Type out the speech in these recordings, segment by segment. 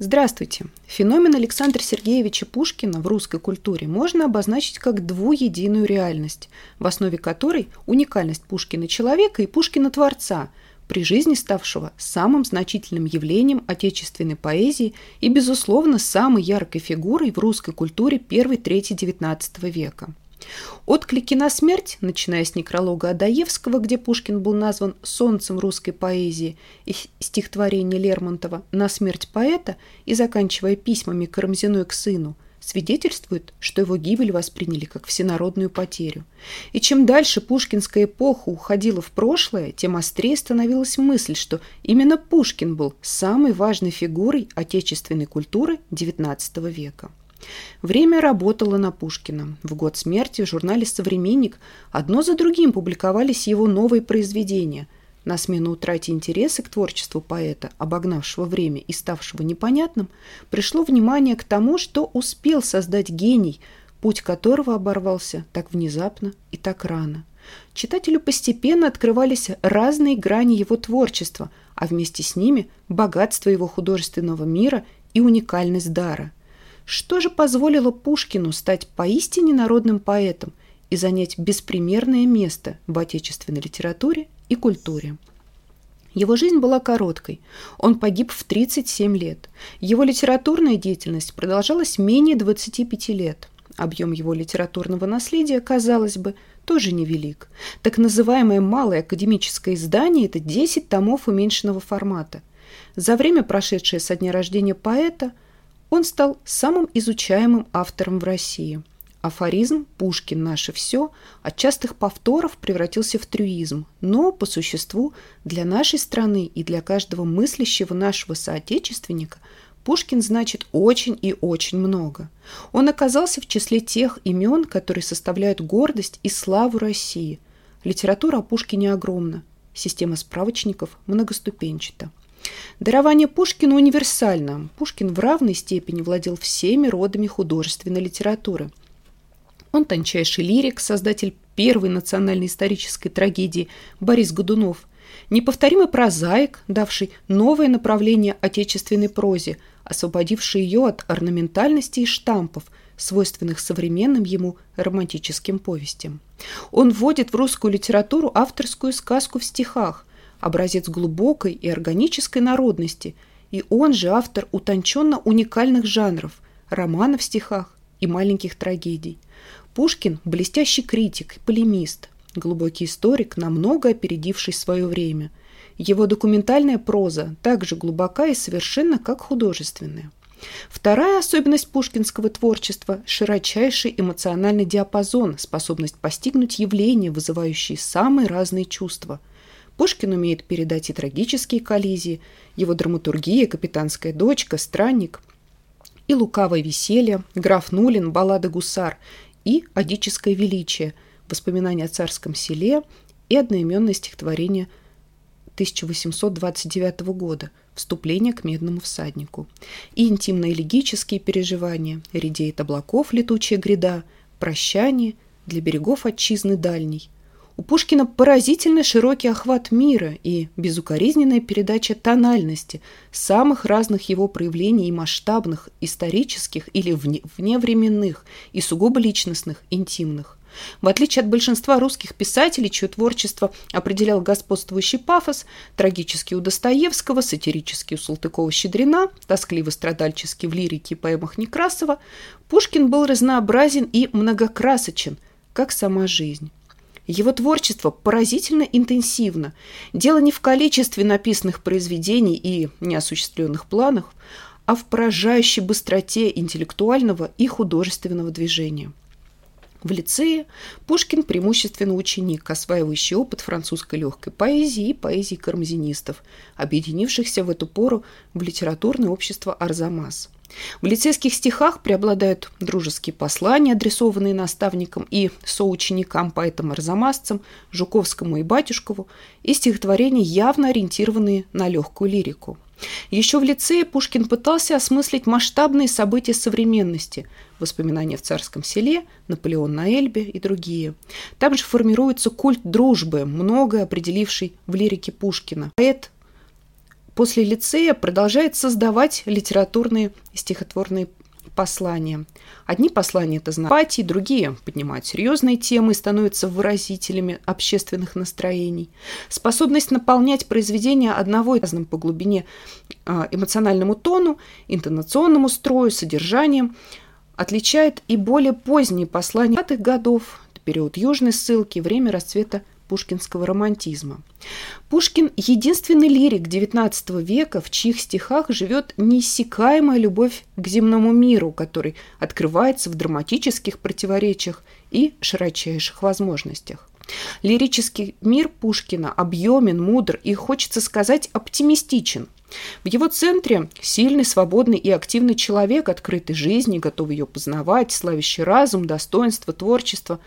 Здравствуйте! Феномен Александра Сергеевича Пушкина в русской культуре можно обозначить как двуединую реальность, в основе которой уникальность Пушкина человека и Пушкина творца, при жизни ставшего самым значительным явлением отечественной поэзии и, безусловно, самой яркой фигурой в русской культуре первой трети XIX века. Отклики на смерть, начиная с некролога Адаевского, где Пушкин был назван «солнцем русской поэзии», и стихотворения Лермонтова «На смерть поэта» и заканчивая письмами Карамзиной к сыну, свидетельствуют, что его гибель восприняли как всенародную потерю. И чем дальше пушкинская эпоха уходила в прошлое, тем острее становилась мысль, что именно Пушкин был самой важной фигурой отечественной культуры XIX века. Время работало на Пушкина. В год смерти в журнале «Современник» одно за другим публиковались его новые произведения. На смену утрате интереса к творчеству поэта, обогнавшего время и ставшего непонятным, пришло внимание к тому, что успел создать гений, путь которого оборвался так внезапно и так рано. Читателю постепенно открывались разные грани его творчества, а вместе с ними богатство его художественного мира и уникальность дара – что же позволило Пушкину стать поистине народным поэтом и занять беспримерное место в отечественной литературе и культуре? Его жизнь была короткой. Он погиб в 37 лет. Его литературная деятельность продолжалась менее 25 лет. Объем его литературного наследия, казалось бы, тоже невелик. Так называемое малое академическое издание – это 10 томов уменьшенного формата. За время, прошедшее со дня рождения поэта – он стал самым изучаемым автором в России. Афоризм «Пушкин – наше все» от частых повторов превратился в трюизм, но, по существу, для нашей страны и для каждого мыслящего нашего соотечественника Пушкин значит очень и очень много. Он оказался в числе тех имен, которые составляют гордость и славу России. Литература о Пушкине огромна, система справочников многоступенчата. Дарование Пушкина универсально. Пушкин в равной степени владел всеми родами художественной литературы. Он тончайший лирик, создатель первой национальной исторической трагедии Борис Годунов, неповторимый прозаик, давший новое направление отечественной прозе, освободивший ее от орнаментальности и штампов, свойственных современным ему романтическим повестям. Он вводит в русскую литературу авторскую сказку в стихах – образец глубокой и органической народности, и он же автор утонченно уникальных жанров – романов в стихах и маленьких трагедий. Пушкин – блестящий критик и полемист, глубокий историк, намного опередивший свое время. Его документальная проза также глубока и совершенно как художественная. Вторая особенность пушкинского творчества – широчайший эмоциональный диапазон, способность постигнуть явления, вызывающие самые разные чувства – Пушкин умеет передать и трагические коллизии, его драматургия, капитанская дочка, странник, и лукавое веселье, граф Нулин, баллада «Гусар» и одическое величие, воспоминания о царском селе и одноименное стихотворение 1829 года «Вступление к медному всаднику» и интимно-элегические переживания «Редеет облаков летучая гряда», «Прощание», «Для берегов отчизны дальней», у Пушкина поразительно широкий охват мира и безукоризненная передача тональности самых разных его проявлений и масштабных, исторических или вне, вневременных и сугубо личностных, интимных. В отличие от большинства русских писателей, чье творчество определял господствующий пафос, трагический у Достоевского, сатирический у Салтыкова-Щедрина, тоскливо-страдальческий в лирике и поэмах Некрасова, Пушкин был разнообразен и многокрасочен, как сама жизнь. Его творчество поразительно интенсивно. Дело не в количестве написанных произведений и неосуществленных планах, а в поражающей быстроте интеллектуального и художественного движения. В лицее Пушкин преимущественно ученик, осваивающий опыт французской легкой поэзии и поэзии кармзинистов, объединившихся в эту пору в литературное общество «Арзамас». В лицейских стихах преобладают дружеские послания, адресованные наставникам и соученикам, поэтам-арзамасцам, Жуковскому и Батюшкову, и стихотворения, явно ориентированные на легкую лирику. Еще в лицее Пушкин пытался осмыслить масштабные события современности, воспоминания в царском селе, Наполеон на Эльбе и другие. Там же формируется культ дружбы, многое определивший в лирике Пушкина. Поэт после лицея продолжает создавать литературные стихотворные послания. Одни послания – это знать, другие поднимают серьезные темы и становятся выразителями общественных настроений. Способность наполнять произведения одного и разным по глубине а, эмоциональному тону, интонационному строю, содержанием отличает и более поздние послания 20-х годов, период южной ссылки, время расцвета пушкинского романтизма. Пушкин – единственный лирик XIX века, в чьих стихах живет неиссякаемая любовь к земному миру, который открывается в драматических противоречиях и широчайших возможностях. Лирический мир Пушкина объемен, мудр и, хочется сказать, оптимистичен. В его центре сильный, свободный и активный человек, открытый жизни, готовый ее познавать, славящий разум, достоинство, творчество.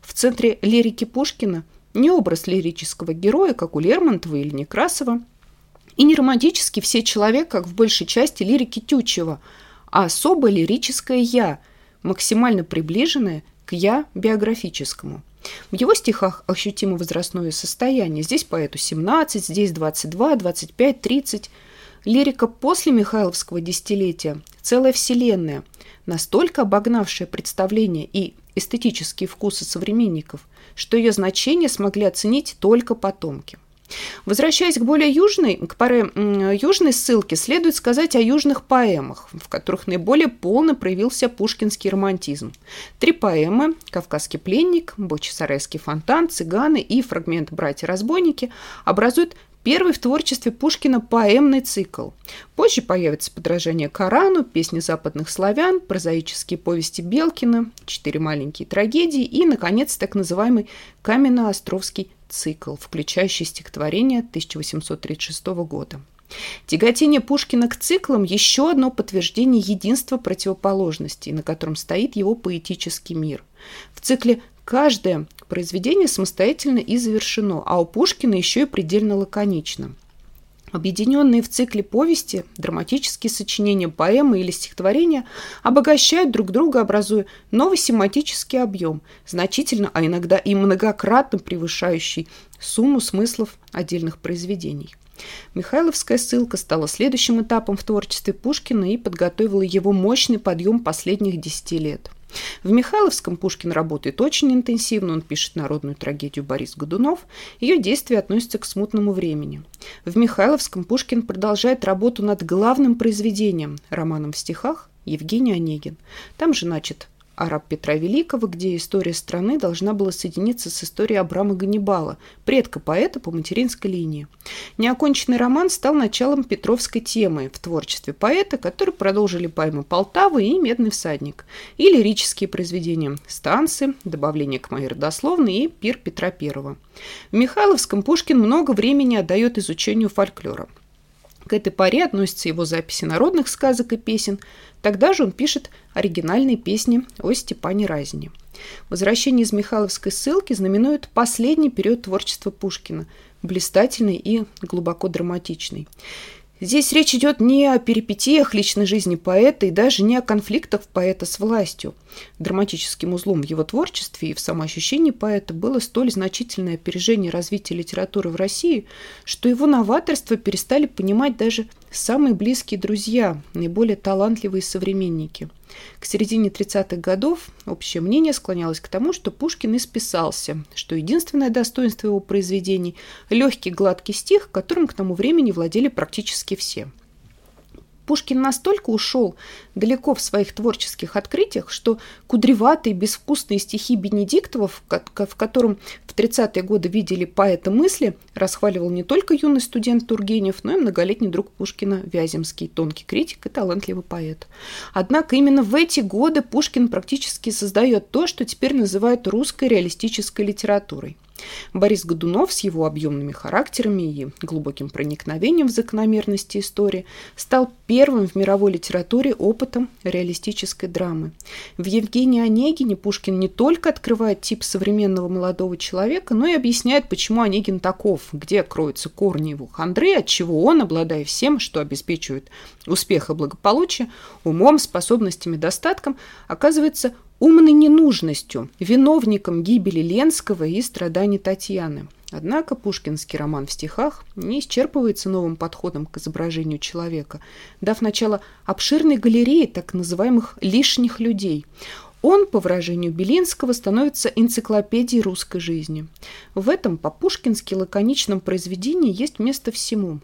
В центре лирики Пушкина не образ лирического героя, как у Лермонтова или Некрасова, и не романтический все человек, как в большей части лирики Тютчева, а особое лирическое «я», максимально приближенное к «я» биографическому. В его стихах ощутимо возрастное состояние. Здесь поэту 17, здесь 22, 25, 30. Лирика после Михайловского десятилетия – целая вселенная, настолько обогнавшая представления и эстетические вкусы современников, что ее значение смогли оценить только потомки. Возвращаясь к более южной, к паре южной ссылке, следует сказать о южных поэмах, в которых наиболее полно проявился пушкинский романтизм. Три поэмы «Кавказский пленник», «Бочесарайский фонтан», «Цыганы» и фрагмент «Братья-разбойники» образуют Первый в творчестве Пушкина поэмный цикл. Позже появится подражание Корану, песни западных славян, прозаические повести Белкина, четыре маленькие трагедии и, наконец, так называемый Каменно-Островский цикл, включающий стихотворение 1836 года. Тяготение Пушкина к циклам – еще одно подтверждение единства противоположностей, на котором стоит его поэтический мир. В цикле каждое произведение самостоятельно и завершено, а у Пушкина еще и предельно лаконично. Объединенные в цикле повести, драматические сочинения, поэмы или стихотворения обогащают друг друга, образуя новый семантический объем, значительно, а иногда и многократно превышающий сумму смыслов отдельных произведений. Михайловская ссылка стала следующим этапом в творчестве Пушкина и подготовила его мощный подъем последних десяти лет – в Михайловском Пушкин работает очень интенсивно, он пишет народную трагедию Борис Годунов, ее действия относятся к смутному времени. В Михайловском Пушкин продолжает работу над главным произведением, романом в стихах Евгений Онегин. Там же, значит, араб Петра Великого, где история страны должна была соединиться с историей Абрама Ганнибала, предка поэта по материнской линии. Неоконченный роман стал началом Петровской темы в творчестве поэта, который продолжили поэмы «Полтавы» и «Медный всадник», и лирические произведения «Станцы», «Добавление к моей родословной» и «Пир Петра I». В Михайловском Пушкин много времени отдает изучению фольклора – к этой паре относятся его записи народных сказок и песен. Тогда же он пишет оригинальные песни о Степане Разине. Возвращение из Михайловской ссылки знаменует последний период творчества Пушкина, блистательный и глубоко драматичный. Здесь речь идет не о перипетиях личной жизни поэта и даже не о конфликтах поэта с властью. Драматическим узлом в его творчестве и в самоощущении поэта было столь значительное опережение развития литературы в России, что его новаторство перестали понимать даже самые близкие друзья, наиболее талантливые современники – к середине 30-х годов общее мнение склонялось к тому, что Пушкин исписался, что единственное достоинство его произведений – легкий гладкий стих, которым к тому времени владели практически все – Пушкин настолько ушел далеко в своих творческих открытиях, что кудреватые, безвкусные стихи Бенедиктова, в котором в 30-е годы видели поэта мысли, расхваливал не только юный студент Тургенев, но и многолетний друг Пушкина Вяземский, тонкий критик и талантливый поэт. Однако именно в эти годы Пушкин практически создает то, что теперь называют русской реалистической литературой. Борис Годунов с его объемными характерами и глубоким проникновением в закономерности истории стал первым в мировой литературе опытом реалистической драмы. В Евгении Онегине Пушкин не только открывает тип современного молодого человека, но и объясняет, почему Онегин таков, где кроются корни его хандры, от чего он, обладая всем, что обеспечивает успех и благополучие, умом, способностями, достатком, оказывается умной ненужностью, виновником гибели Ленского и страданий Татьяны. Однако пушкинский роман в стихах не исчерпывается новым подходом к изображению человека, дав начало обширной галерее так называемых «лишних людей». Он, по выражению Белинского, становится энциклопедией русской жизни. В этом по-пушкински лаконичном произведении есть место всему.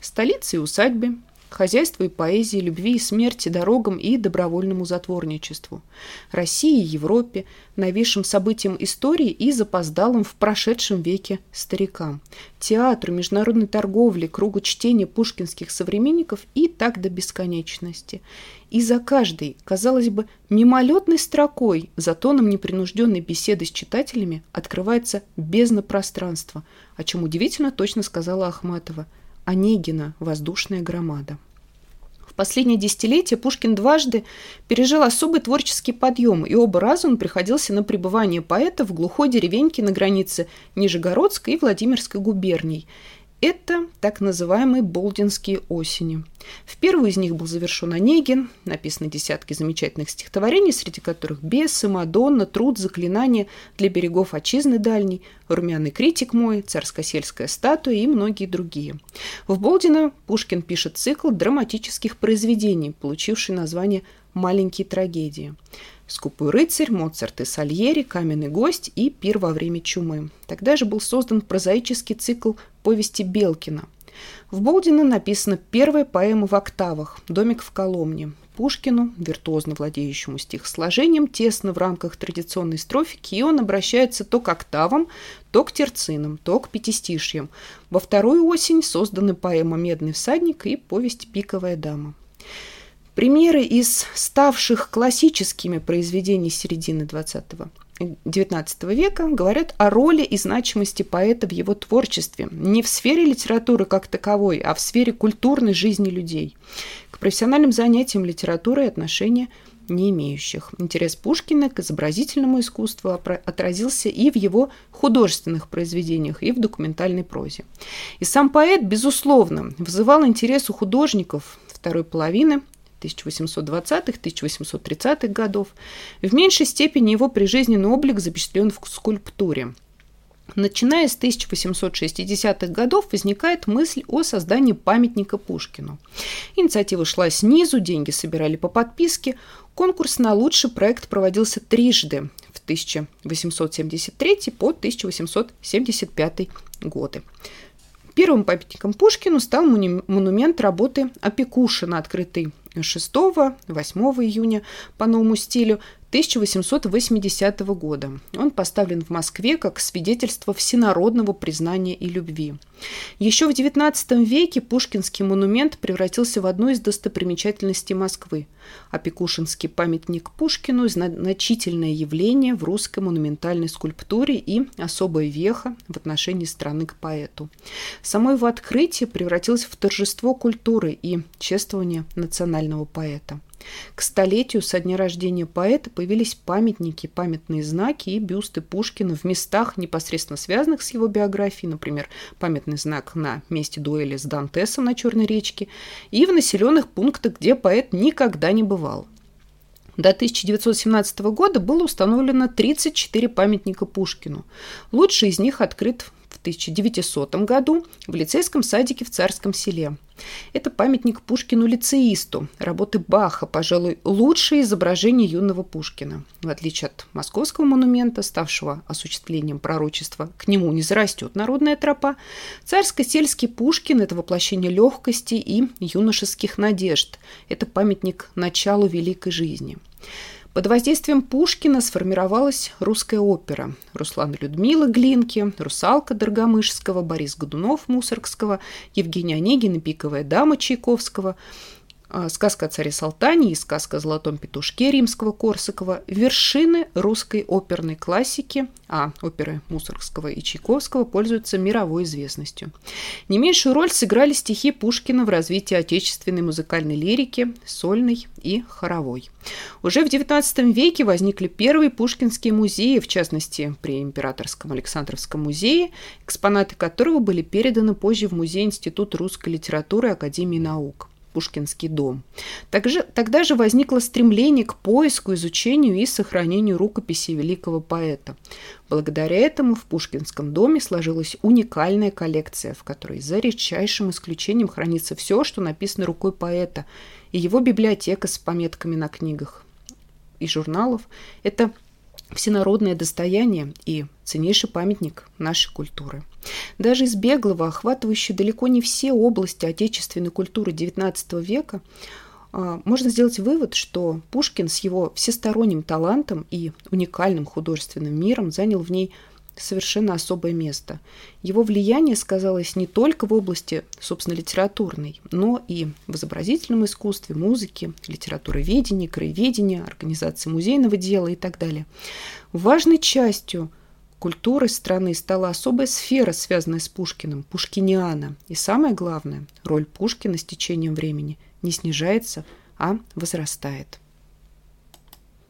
Столице и усадьбе, хозяйству и поэзии, любви и смерти, дорогам и добровольному затворничеству, России и Европе, новейшим событиям истории и запоздалым в прошедшем веке старикам, театру, международной торговле, кругу чтения пушкинских современников и так до бесконечности. И за каждой, казалось бы, мимолетной строкой, за тоном непринужденной беседы с читателями открывается бездна пространства, о чем удивительно точно сказала Ахматова – Онегина «Воздушная громада». В последнее десятилетие Пушкин дважды пережил особый творческий подъем, и оба раза он приходился на пребывание поэта в глухой деревеньке на границе Нижегородской и Владимирской губерний – это так называемые болдинские осени. В первую из них был завершен Онегин, написаны десятки замечательных стихотворений, среди которых «Бесы», «Мадонна», «Труд», «Заклинание», «Для берегов отчизны дальней», «Румяный критик мой», «Царско-сельская статуя» и многие другие. В Болдина Пушкин пишет цикл драматических произведений, получивший название «Маленькие трагедии». «Скупой рыцарь», «Моцарт и Сальери», «Каменный гость» и «Пир во время чумы». Тогда же был создан прозаический цикл повести Белкина. В Болдино написана первая поэма в октавах «Домик в Коломне». Пушкину, виртуозно владеющему стихосложением, тесно в рамках традиционной строфики, и он обращается то к октавам, то к терцинам, то к пятистишьям. Во вторую осень созданы поэма «Медный всадник» и повесть «Пиковая дама». Примеры из ставших классическими произведений середины XX XIX века говорят о роли и значимости поэта в его творчестве, не в сфере литературы как таковой, а в сфере культурной жизни людей. К профессиональным занятиям литературой отношения не имеющих. Интерес Пушкина к изобразительному искусству отразился и в его художественных произведениях, и в документальной прозе. И сам поэт, безусловно, вызывал интерес у художников второй половины 1820-1830-х годов. В меньшей степени его прижизненный облик запечатлен в скульптуре. Начиная с 1860-х годов возникает мысль о создании памятника Пушкину. Инициатива шла снизу, деньги собирали по подписке. Конкурс на лучший проект проводился трижды в 1873 по 1875 годы. Первым памятником Пушкину стал монумент работы Опекушина, открытый 6-8 июня по новому стилю 1880 года. Он поставлен в Москве как свидетельство всенародного признания и любви. Еще в XIX веке Пушкинский монумент превратился в одну из достопримечательностей Москвы. А Пекушинский памятник Пушкину – значительное явление в русской монументальной скульптуре и особая веха в отношении страны к поэту. Само его открытие превратилось в торжество культуры и чествование национального поэта. К столетию со дня рождения поэта появились памятники, памятные знаки и бюсты Пушкина в местах, непосредственно связанных с его биографией, например, памятный знак на месте дуэли с Дантесом на Черной речке, и в населенных пунктах, где поэт никогда не бывал. До 1917 года было установлено 34 памятника Пушкину. Лучший из них открыт 1900 году в лицейском садике в Царском селе. Это памятник Пушкину-лицеисту, работы Баха, пожалуй, лучшее изображение юного Пушкина. В отличие от московского монумента, ставшего осуществлением пророчества, к нему не зарастет народная тропа, царско-сельский Пушкин – это воплощение легкости и юношеских надежд. Это памятник началу великой жизни. Под воздействием Пушкина сформировалась русская опера. Руслан Людмила Глинки, Русалка Доргомышского, Борис Годунов Мусоргского, Евгения Онегина, Пиковая дама Чайковского – сказка о царе Салтане и сказка о золотом петушке римского Корсакова – вершины русской оперной классики, а оперы Мусоргского и Чайковского пользуются мировой известностью. Не меньшую роль сыграли стихи Пушкина в развитии отечественной музыкальной лирики, сольной и хоровой. Уже в XIX веке возникли первые пушкинские музеи, в частности, при Императорском Александровском музее, экспонаты которого были переданы позже в Музей Института русской литературы Академии наук. Пушкинский дом. Также, тогда же возникло стремление к поиску, изучению и сохранению рукописей великого поэта. Благодаря этому в Пушкинском доме сложилась уникальная коллекция, в которой за редчайшим исключением хранится все, что написано рукой поэта, и его библиотека с пометками на книгах и журналов. Это всенародное достояние и ценнейший памятник нашей культуры. Даже из беглого, охватывающего далеко не все области отечественной культуры XIX века, а, можно сделать вывод, что Пушкин с его всесторонним талантом и уникальным художественным миром занял в ней совершенно особое место. Его влияние сказалось не только в области, собственно, литературной, но и в изобразительном искусстве, музыке, литературоведении, краеведении, организации музейного дела и так далее. Важной частью культуры страны стала особая сфера, связанная с Пушкиным, пушкиниана. И самое главное, роль Пушкина с течением времени не снижается, а возрастает.